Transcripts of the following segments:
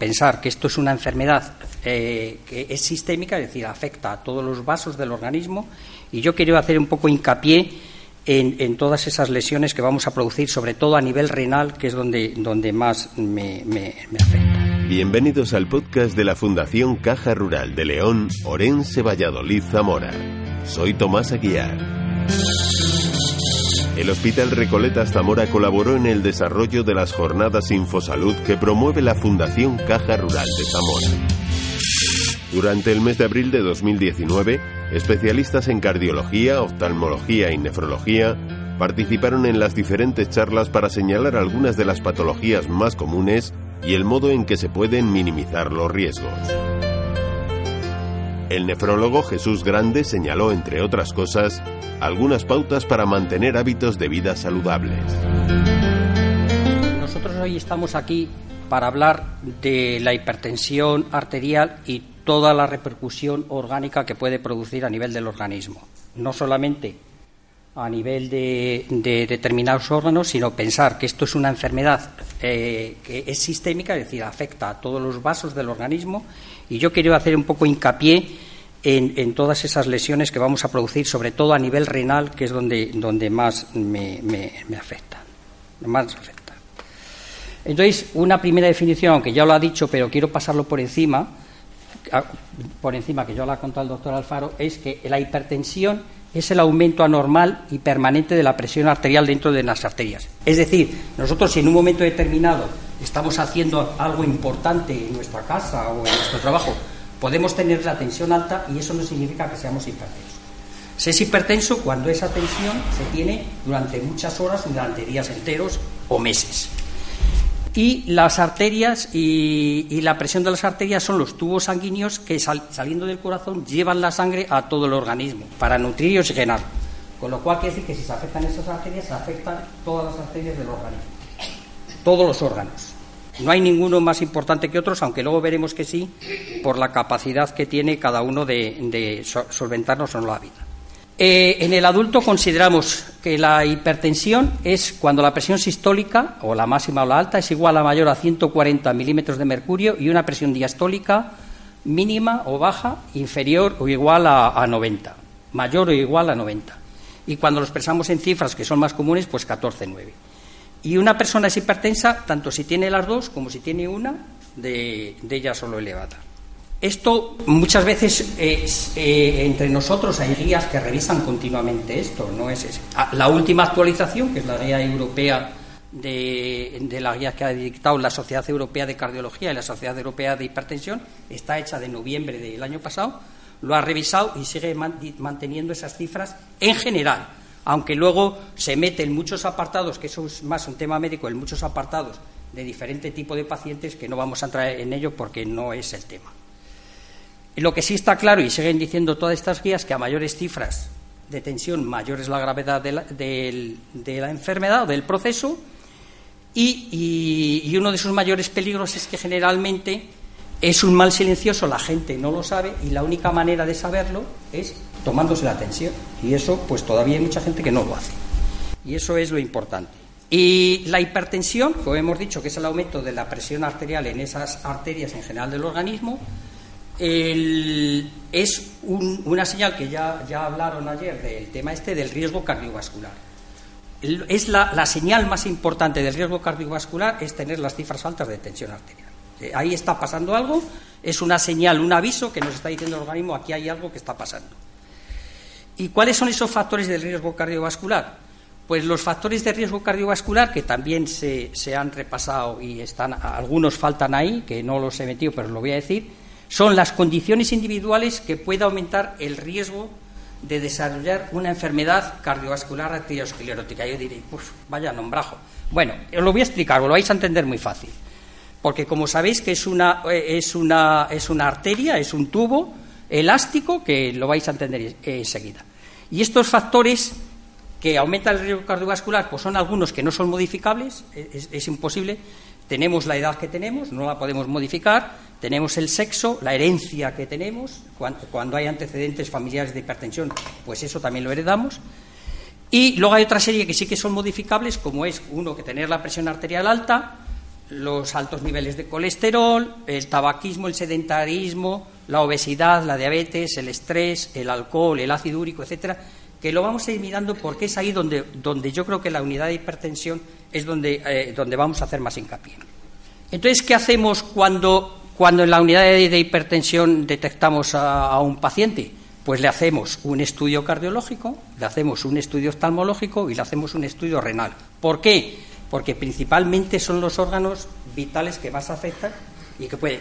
Pensar que esto es una enfermedad eh, que es sistémica, es decir, afecta a todos los vasos del organismo, y yo quiero hacer un poco hincapié en, todas esas lesiones que vamos a producir, sobre todo a nivel renal, que es donde, donde más me, me afecta. Bienvenidos al podcast de la Fundación Caja Rural de León, Orense, Valladolid, Zamora. Soy Tomás Aguiar. El Hospital Recoletas Zamora colaboró en el desarrollo de las jornadas Infosalud que promueve la Fundación Caja Rural de Zamora. Durante el mes de abril de 2019, especialistas en cardiología, oftalmología y nefrología participaron en las diferentes charlas para señalar algunas de las patologías más comunes y el modo en que se pueden minimizar los riesgos. El nefrólogo Jesús Grande señaló, entre otras cosas, algunas pautas para mantener hábitos de vida saludables. Nosotros hoy estamos aquí para hablar de la hipertensión arterial y toda la repercusión orgánica que puede producir a nivel del organismo. No solamente a nivel de, determinados órganos, sino pensar que esto es una enfermedad eh, que es sistémica, es decir, afecta a todos los vasos del organismo. Y yo quiero hacer un poco hincapié en, todas esas lesiones que vamos a producir, sobre todo a nivel renal, que es donde, donde más me, afecta. Más afecta. Entonces, una primera definición, aunque ya lo ha dicho, pero quiero pasarlo por encima, por encima, que ya lo ha contado el doctor Alfaro, es que la hipertensión es el aumento anormal y permanente de la presión arterial dentro de las arterias. Es decir, nosotros si en un momento determinado estamos haciendo algo importante en nuestra casa o en nuestro trabajo, podemos tener la tensión alta y eso no significa que seamos hipertensos. Se es hipertenso cuando esa tensión se tiene durante muchas horas, durante días enteros o meses. Y las arterias y, la presión de las arterias son los tubos sanguíneos que saliendo del corazón llevan la sangre a todo el organismo para nutrir y oxigenar. Con lo cual quiere decir que si se afectan esas arterias, se afectan todas las arterias del organismo. Todos los órganos. No hay ninguno más importante que otros, aunque luego veremos que sí, por la capacidad que tiene cada uno de, solventarnos o no la vida. Eh, en el adulto consideramos que la hipertensión es cuando la presión sistólica, o la máxima o la alta, es igual a mayor a 140 milímetros de mercurio y una presión diastólica mínima o baja inferior o igual a, 90, mayor o igual a 90. Y cuando lo expresamos en cifras que son más comunes, pues 14,9. Y una persona es hipertensa tanto si tiene las dos como si tiene una de ella solo elevada. Esto muchas veces eh, entre nosotros hay guías que revisan continuamente esto, no es ah, la última actualización, que es la guía europea de, la guía que ha dictado la Sociedad Europea de Cardiología y la Sociedad Europea de Hipertensión, está hecha de noviembre del año pasado, lo ha revisado y sigue manteniendo esas cifras en general, aunque luego se mete en muchos apartados, que eso es más un tema médico, en muchos apartados de diferente tipo de pacientes que no vamos a entrar en ello porque no es el tema. Lo que sí está claro, y siguen diciendo todas estas guías, que a mayores cifras de tensión, mayor es la gravedad de la, enfermedad o del proceso, y, uno de sus mayores peligros es que generalmente es un mal silencioso, la gente no lo sabe, y la única manera de saberlo es tomándose la tensión. Y eso, pues todavía hay mucha gente que no lo hace. Y eso es lo importante. Y la hipertensión, como hemos dicho, que es el aumento de la presión arterial en esas arterias en general del organismo, es una señal que ya, ya hablaron ayer del tema este del riesgo cardiovascular. es la, señal más importante del riesgo cardiovascular es tener las cifras altas de tensión arterial. Eh, ahí está pasando algo, es una señal, un aviso que nos está diciendo el organismo aquí hay algo que está pasando. ¿Y cuáles son esos factores del riesgo cardiovascular? Pues los factores de riesgo cardiovascular, que también se, se han repasado y están, algunos faltan ahí, que no los he metido, pero lo voy a decir, son las condiciones individuales que puede aumentar el riesgo de desarrollar una enfermedad cardiovascular arteriosclerótica. Yo diré, pues vaya nombrajo. Bueno, os lo voy a explicar, os lo vais a entender muy fácil. Porque como sabéis que es una, eh, es una, es una arteria, es un tubo elástico que lo vais a entender enseguida. Y estos factores que aumentan el riesgo cardiovascular, pues son algunos que no son modificables, es imposible, tenemos la edad que tenemos, no la podemos modificar, tenemos el sexo, la herencia que tenemos, cuando, hay antecedentes familiares de hipertensión, pues eso también lo heredamos. Y luego hay otra serie que sí que son modificables, como es uno que tener la presión arterial alta, los altos niveles de colesterol, el tabaquismo, el sedentarismo, la obesidad, la diabetes, el estrés, el alcohol, el ácido úrico, etcétera, que lo vamos a ir mirando porque es ahí donde, donde yo creo que la unidad de hipertensión es donde, eh, donde vamos a hacer más hincapié. Entonces, ¿qué hacemos cuando, cuando en la unidad de, hipertensión detectamos a, un paciente? Pues le hacemos un estudio cardiológico, le hacemos un estudio oftalmológico y le hacemos un estudio renal. ¿Por qué? Porque principalmente son los órganos vitales que más afectan y que pueden.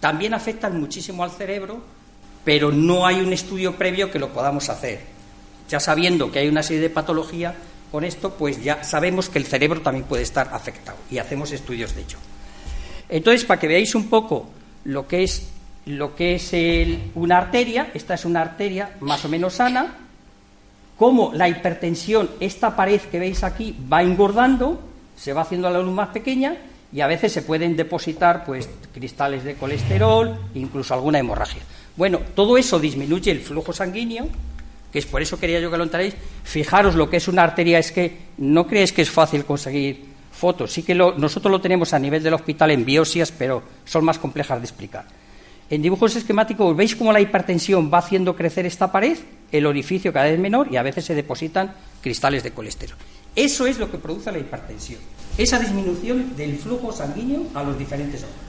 También afectan muchísimo al cerebro, pero no hay un estudio previo que lo podamos hacer. Ya sabiendo que hay una serie de patologías con esto, pues ya sabemos que el cerebro también puede estar afectado y hacemos estudios de ello. Entonces, para que veáis un poco lo que es, lo que es una arteria, esta es una arteria más o menos sana, cómo la hipertensión, esta pared que veis aquí, va engordando, se va haciendo la luz más pequeña y a veces se pueden depositar pues cristales de colesterol, incluso alguna hemorragia. Bueno, todo eso disminuye el flujo sanguíneo, que es por eso quería yo que lo entraréis. Fijaros lo que es una arteria, es que no creéis que es fácil conseguir fotos. Sí que nosotros lo tenemos a nivel del hospital en biopsias, pero son más complejas de explicar. En dibujos esquemáticos veis cómo la hipertensión va haciendo crecer esta pared, el orificio cada vez menor y a veces se depositan cristales de colesterol. Eso es lo que produce la hipertensión, esa disminución del flujo sanguíneo a los diferentes órganos.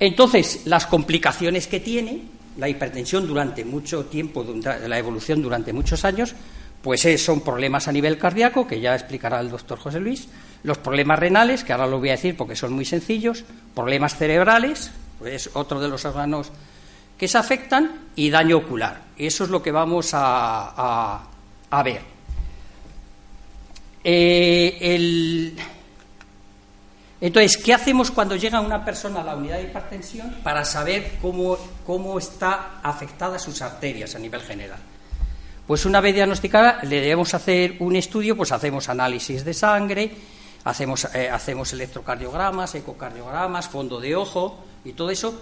Entonces, las complicaciones que tiene la hipertensión durante mucho tiempo, la evolución durante muchos años, pues son problemas a nivel cardíaco, que ya explicará el doctor José Luis, los problemas renales, que ahora lo voy a decir porque son muy sencillos, problemas cerebrales, pues otro de los órganos que se afectan, y daño ocular. Eso es lo que vamos a, ver. Eh, entonces, ¿qué hacemos cuando llega una persona a la unidad de hipertensión para saber cómo, cómo está afectada sus arterias a nivel general? Pues una vez diagnosticada le debemos hacer un estudio, pues hacemos análisis de sangre, hacemos, eh, hacemos electrocardiogramas, ecocardiogramas, fondo de ojo y todo eso,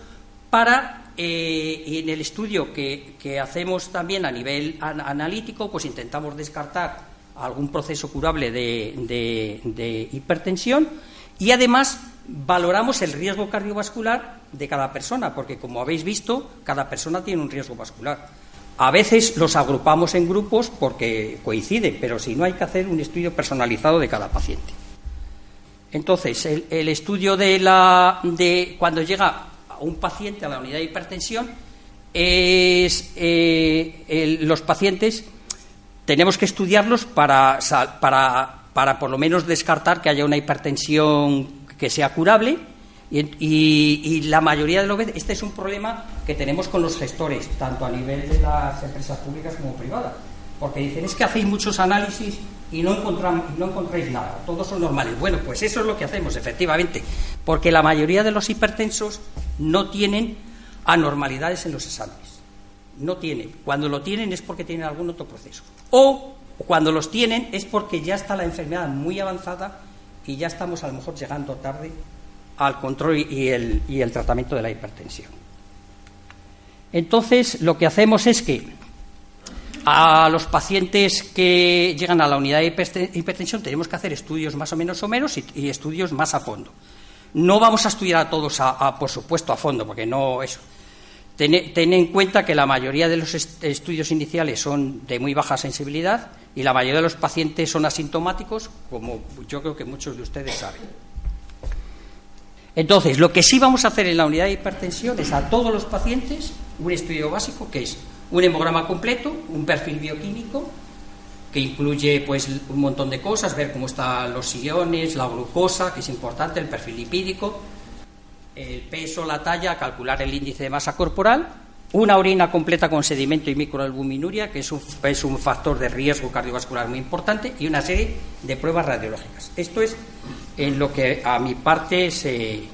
para, eh, en el estudio que, hacemos también a nivel analítico, pues intentamos descartar algún proceso curable de, hipertensión y además valoramos el riesgo cardiovascular de cada persona, porque como habéis visto, cada persona tiene un riesgo vascular. A veces los agrupamos en grupos porque coinciden, pero si no hay que hacer un estudio personalizado de cada paciente. Entonces, el, estudio de, la, de cuando llega un paciente a la unidad de hipertensión es eh, los pacientes tenemos que estudiarlos para, para, para por lo menos descartar que haya una hipertensión que sea curable. Y, la mayoría de los veces este es un problema que tenemos con los gestores tanto a nivel de las empresas públicas como privadas porque dicen es que hacéis muchos análisis y no, no encontráis nada, todos son normales. Bueno, pues eso es lo que hacemos, efectivamente, porque la mayoría de los hipertensos no tienen anormalidades en los exámenes. No tienen. Cuando lo tienen es porque tienen algún otro proceso. O cuando los tienen es porque ya está la enfermedad muy avanzada y ya estamos a lo mejor llegando tarde al control y el, y el tratamiento de la hipertensión. Entonces, lo que hacemos es que a los pacientes que llegan a la unidad de hipertensión tenemos que hacer estudios más o menos someros y, y estudios más a fondo. No vamos a estudiar a todos, a, por supuesto, a fondo, porque no eso. Ten, en cuenta que la mayoría de los estudios iniciales son de muy baja sensibilidad y la mayoría de los pacientes son asintomáticos, como yo creo que muchos de ustedes saben. Entonces, lo que sí vamos a hacer en la unidad de hipertensión es a todos los pacientes un estudio básico que es un hemograma completo, un perfil bioquímico que incluye pues un montón de cosas, ver cómo están los iones, la glucosa, que es importante, el perfil lipídico, el peso, la talla, calcular el índice de masa corporal, una orina completa con sedimento y microalbuminuria, que es un, es un factor de riesgo cardiovascular muy importante, y una serie de pruebas radiológicas. Esto es en lo que a mi parte se,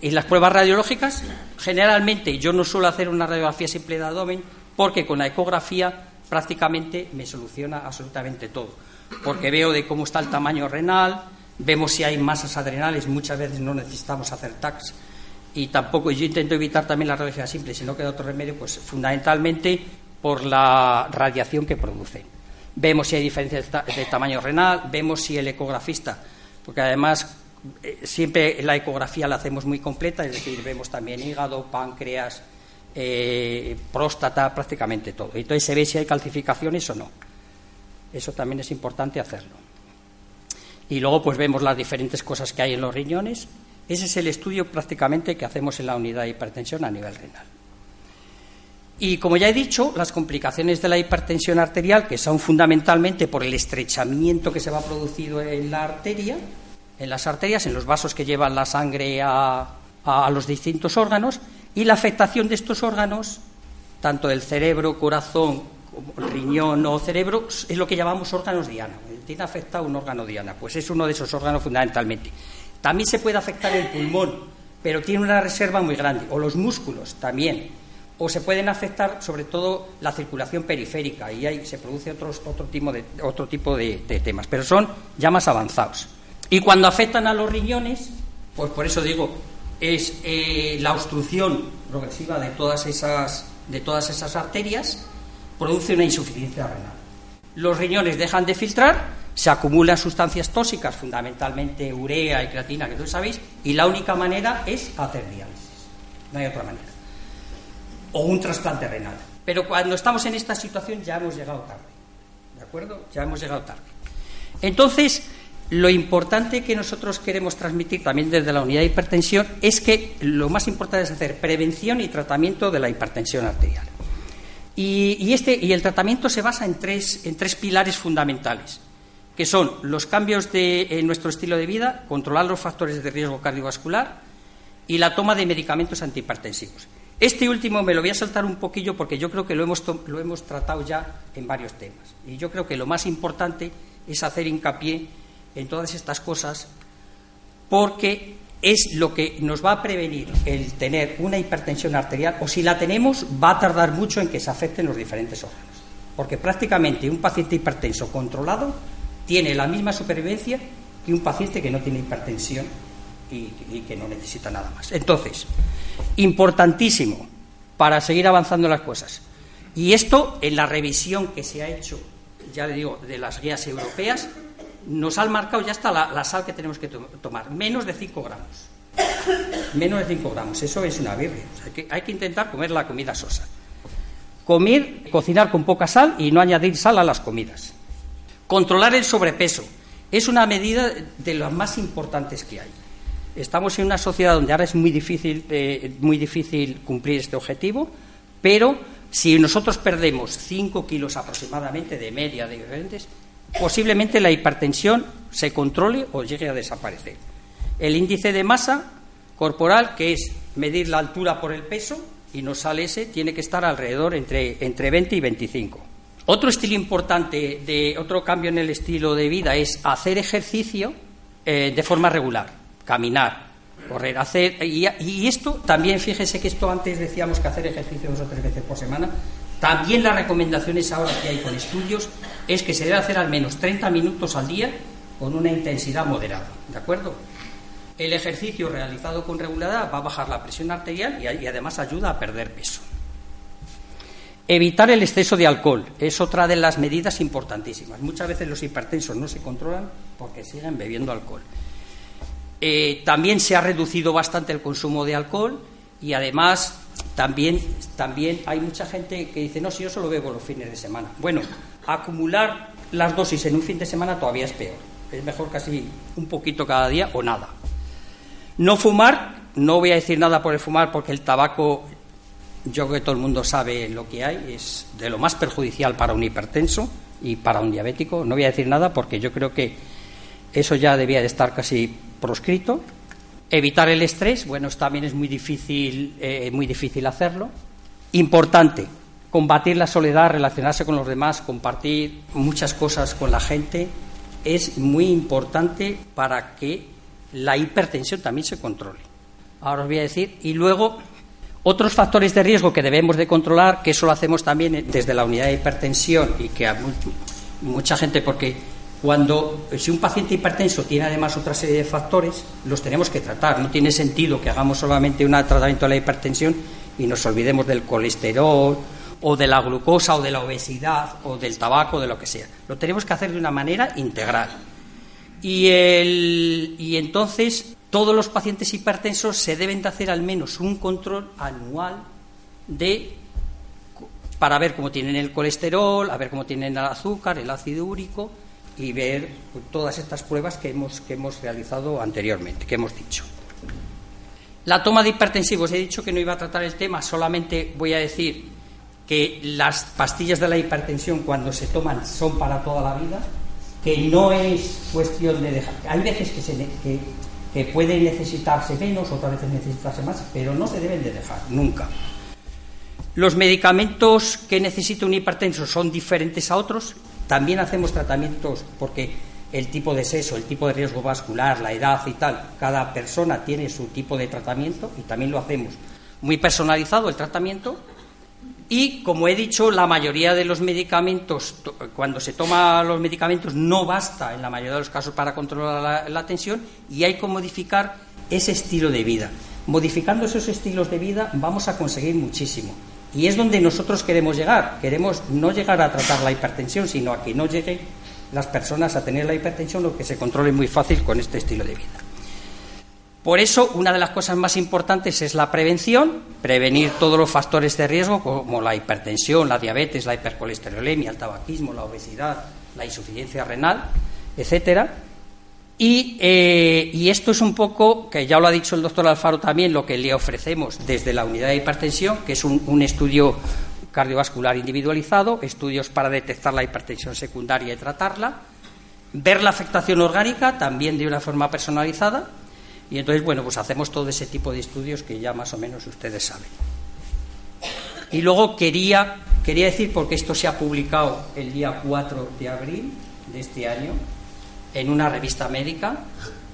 en las pruebas radiológicas, generalmente yo no suelo hacer una radiografía simple de abdomen porque con la ecografía prácticamente me soluciona absolutamente todo. Porque veo de cómo está el tamaño renal, vemos si hay masas adrenales, muchas veces no necesitamos hacer TACs y tampoco, yo intento evitar también la radiografía simple, si no queda otro remedio, pues fundamentalmente por la radiación que produce. Vemos si hay diferencia de, tamaño renal, vemos si el ecografista, porque además siempre la ecografía la hacemos muy completa, es decir, vemos también hígado, páncreas, eh, próstata, prácticamente todo. Entonces se ve si hay calcificaciones o no. Eso también es importante hacerlo. Y luego pues vemos las diferentes cosas que hay en los riñones. Ese es el estudio prácticamente que hacemos en la unidad de hipertensión a nivel renal. Y como ya he dicho, las complicaciones de la hipertensión arterial, que son fundamentalmente por el estrechamiento que se va producido en la arteria, en las arterias, en los vasos que llevan la sangre a, los distintos órganos, y la afectación de estos órganos, tanto el cerebro, corazón, riñón o cerebro, es lo que llamamos órganos diana. Tiene afectado un órgano diana, pues es uno de esos órganos fundamentalmente. También se puede afectar el pulmón, pero tiene una reserva muy grande, o los músculos también, o se pueden afectar sobre todo la circulación periférica y ahí se produce otros, otro tipo, de, otro tipo de, temas, pero son ya más avanzados. Y cuando afectan a los riñones, pues por eso digo, es eh, la obstrucción progresiva de todas esas, de todas esas arterias, produce una insuficiencia renal. Los riñones dejan de filtrar, se acumulan sustancias tóxicas, fundamentalmente urea y creatina, que todos sabéis, y la única manera es hacer diálisis. No hay otra manera. O un trasplante renal. Pero cuando estamos en esta situación ya hemos llegado tarde. ¿De acuerdo? Ya hemos llegado tarde. Entonces, lo importante que nosotros queremos transmitir también desde la unidad de hipertensión es que lo más importante es hacer prevención y tratamiento de la hipertensión arterial. Y, este, el tratamiento se basa en tres, en tres pilares fundamentales, que son los cambios de, en nuestro estilo de vida, controlar los factores de riesgo cardiovascular y la toma de medicamentos antihipertensivos. Este último me lo voy a saltar un poquillo porque yo creo que lo hemos, lo hemos tratado ya en varios temas. Y yo creo que lo más importante es hacer hincapié en todas estas cosas porque es lo que nos va a prevenir el tener una hipertensión arterial o si la tenemos va a tardar mucho en que se afecten los diferentes órganos. Porque prácticamente un paciente hipertenso controlado tiene la misma supervivencia que un paciente que no tiene hipertensión y, y que no necesita nada más. Entonces, importantísimo para seguir avanzando las cosas. Y esto en la revisión que se ha hecho, ya le digo, de las guías europeas, nos han marcado ya está la, sal que tenemos que tomar, menos de 5 gramos. Menos de 5 gramos, eso es una birria. hay, que, hay que intentar comer la comida sosa. Comer, cocinar con poca sal y no añadir sal a las comidas. Controlar el sobrepeso es una medida de las más importantes que hay. Estamos en una sociedad donde ahora es muy difícil, eh, muy difícil cumplir este objetivo, pero si nosotros perdemos 5 kilos aproximadamente de media de diferentes, posiblemente la hipertensión se controle o llegue a desaparecer. El índice de masa corporal, que es medir la altura por el peso, y no sale ese, tiene que estar alrededor entre, entre 20 y 25. Otro estilo importante, de, otro cambio en el estilo de vida es hacer ejercicio eh, de forma regular, caminar, correr, hacer. Y, y, esto también, fíjese que esto antes decíamos que hacer ejercicio dos o tres veces por semana, también las recomendaciones ahora que hay con estudios es que se debe hacer al menos 30 minutos al día con una intensidad moderada, ¿de acuerdo? El ejercicio realizado con regularidad va a bajar la presión arterial y, además ayuda a perder peso. Evitar el exceso de alcohol es otra de las medidas importantísimas. Muchas veces los hipertensos no se controlan porque siguen bebiendo alcohol. Eh, también se ha reducido bastante el consumo de alcohol y además también, también hay mucha gente que dice, no, si yo solo bebo los fines de semana. Bueno, acumular las dosis en un fin de semana todavía es peor. Es mejor casi un poquito cada día o nada. No fumar, no voy a decir nada por el fumar porque el tabaco, yo creo que todo el mundo sabe lo que hay, es de lo más perjudicial para un hipertenso y para un diabético. No voy a decir nada porque yo creo que eso ya debía de estar casi proscrito. Evitar el estrés, bueno, también es muy difícil, eh, muy difícil hacerlo. Importante, combatir la soledad, relacionarse con los demás, compartir muchas cosas con la gente, es muy importante para que la hipertensión también se controle. Ahora os voy a decir, y luego otros factores de riesgo que debemos de controlar, que eso lo hacemos también desde la unidad de hipertensión y que a mucha gente, porque cuando, si un paciente hipertenso tiene además otra serie de factores, los tenemos que tratar. No tiene sentido que hagamos solamente un tratamiento de la hipertensión y nos olvidemos del colesterol o de la glucosa o de la obesidad o del tabaco, o de lo que sea. Lo tenemos que hacer de una manera integral. Y, y entonces todos los pacientes hipertensos se deben de hacer al menos un control anual de para ver cómo tienen el colesterol, a ver cómo tienen el azúcar, el ácido úrico y ver todas estas pruebas que hemos, que hemos realizado anteriormente, que hemos dicho. La toma de hipertensivos, he dicho que no iba a tratar el tema, solamente voy a decir que las pastillas de la hipertensión cuando se toman son para toda la vida, que no es cuestión de dejar. Hay veces que, se, que, que puede necesitarse menos, otras veces necesitarse más, pero no se deben de dejar, nunca. Los medicamentos que necesita un hipertenso son diferentes a otros. También hacemos tratamientos porque el tipo de sexo, el tipo de riesgo vascular, la edad y tal, cada persona tiene su tipo de tratamiento y también lo hacemos muy personalizado el tratamiento. Y como he dicho, la mayoría de los medicamentos, cuando se toma los medicamentos, no basta en la mayoría de los casos para controlar la, la tensión y hay que modificar ese estilo de vida. Modificando esos estilos de vida vamos a conseguir muchísimo. Y es donde nosotros queremos llegar. Queremos no llegar a tratar la hipertensión, sino a que no lleguen las personas a tener la hipertensión o que se controle muy fácil con este estilo de vida. Por eso, una de las cosas más importantes es la prevención, prevenir todos los factores de riesgo como la hipertensión, la diabetes, la hipercolesterolemia, el tabaquismo, la obesidad, la insuficiencia renal, etcétera, eh, y, esto es un poco, que ya lo ha dicho el doctor Alfaro también, lo que le ofrecemos desde la unidad de hipertensión, que es un, estudio cardiovascular individualizado, estudios para detectar la hipertensión secundaria y tratarla, ver la afectación orgánica también de una forma personalizada, y entonces, bueno, pues hacemos todo ese tipo de estudios que ya más o menos ustedes saben. Y luego quería, quería decir, porque esto se ha publicado el día 4 de abril de este año, en una revista médica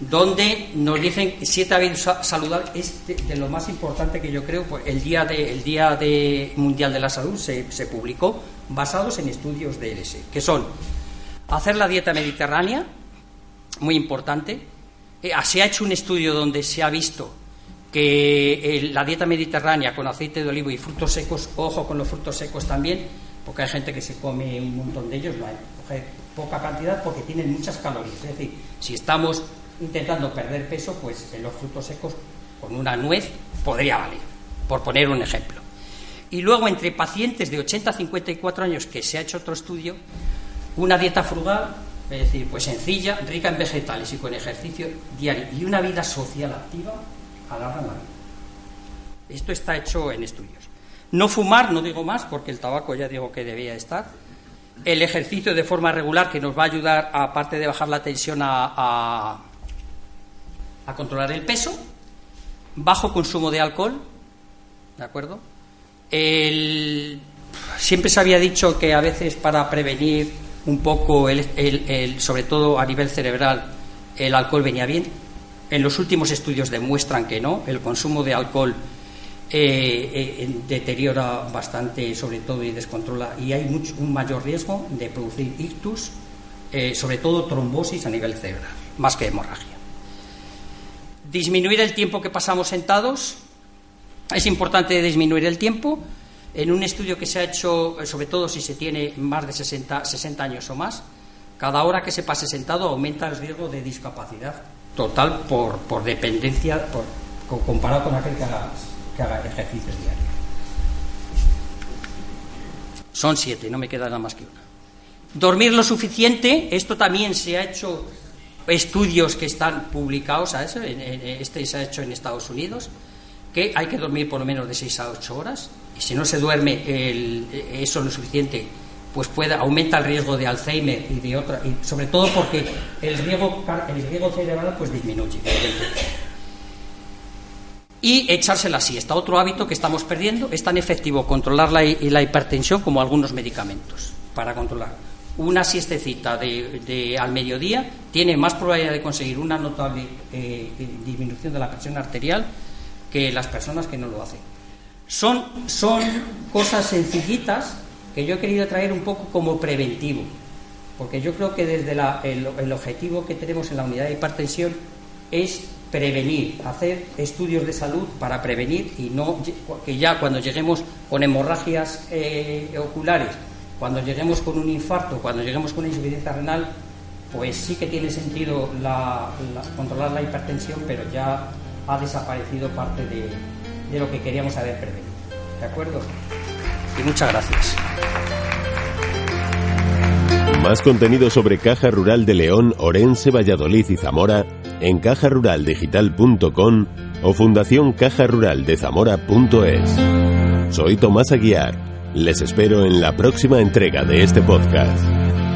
donde nos dicen siete hábitos saludables es de, lo más importante que yo creo pues el día de el día de mundial de la salud se, se publicó basados en estudios de LS que son hacer la dieta mediterránea muy importante. Eh, se ha hecho un estudio donde se ha visto que la dieta mediterránea con aceite de olivo y frutos secos ojo con los frutos secos también porque hay gente que se come un montón de ellos no hay poca cantidad porque tienen muchas calorías. Es decir, si estamos intentando perder peso, pues en los frutos secos con una nuez podría valer, por poner un ejemplo. Y luego entre pacientes de 80 a 54 años que se ha hecho otro estudio, una dieta frugal, es decir, pues sencilla, rica en vegetales y con ejercicio diario y una vida social activa, alargan la vida. Esto está hecho en estudios. No fumar, no digo más, porque el tabaco ya digo que debía estar el ejercicio de forma regular que nos va a ayudar, aparte de bajar la tensión, a, a, controlar el peso, bajo consumo de alcohol, ¿de acuerdo? siempre se había dicho que a veces para prevenir un poco, el, sobre todo a nivel cerebral, el alcohol venía bien. En los últimos estudios demuestran que no, el consumo de alcohol eh, eh, deteriora bastante, sobre todo, y descontrola, y hay mucho, un mayor riesgo de producir ictus, eh, sobre todo trombosis a nivel cerebral, más que hemorragia. Disminuir el tiempo que pasamos sentados. Es importante disminuir el tiempo. En un estudio que se ha hecho, sobre todo si se tiene más de 60, 60 años o más, cada hora que se pase sentado aumenta el riesgo de discapacidad total por, dependencia, comparado con aquel que haga que haga ejercicios diarios. Son siete, no me queda nada más que una. Dormir lo suficiente, esto también se ha hecho estudios que están publicados, a eso, este se ha hecho en Estados Unidos, que hay que dormir por lo menos de seis a ocho horas, y si no se duerme eso lo suficiente, pues puede, aumenta el riesgo de Alzheimer y de otra, y sobre todo porque el riesgo, el riesgo cerebral pues disminuye y echarse la siesta, otro hábito que estamos perdiendo. Es tan efectivo controlar la, la hipertensión como algunos medicamentos para controlar. Una siestecita de, al mediodía tiene más probabilidad de conseguir una notable eh, disminución de la presión arterial que las personas que no lo hacen. Son, son cosas sencillitas que yo he querido traer un poco como preventivo, porque yo creo que desde el, el objetivo que tenemos en la unidad de hipertensión es prevenir, hacer estudios de salud para prevenir y no que ya cuando lleguemos con hemorragias eh, oculares, cuando lleguemos con un infarto, cuando lleguemos con una insuficiencia renal, pues sí que tiene sentido controlar la hipertensión, pero ya ha desaparecido parte de, de lo que queríamos haber prevenido. ¿De acuerdo? Y muchas gracias. Más contenido sobre Caja Rural de León, Orense, Valladolid y Zamora en cajaruraldigital.com o Fundación Caja Rural de Zamora.es. Soy Tomás Aguiar. Les espero en la próxima entrega de este podcast.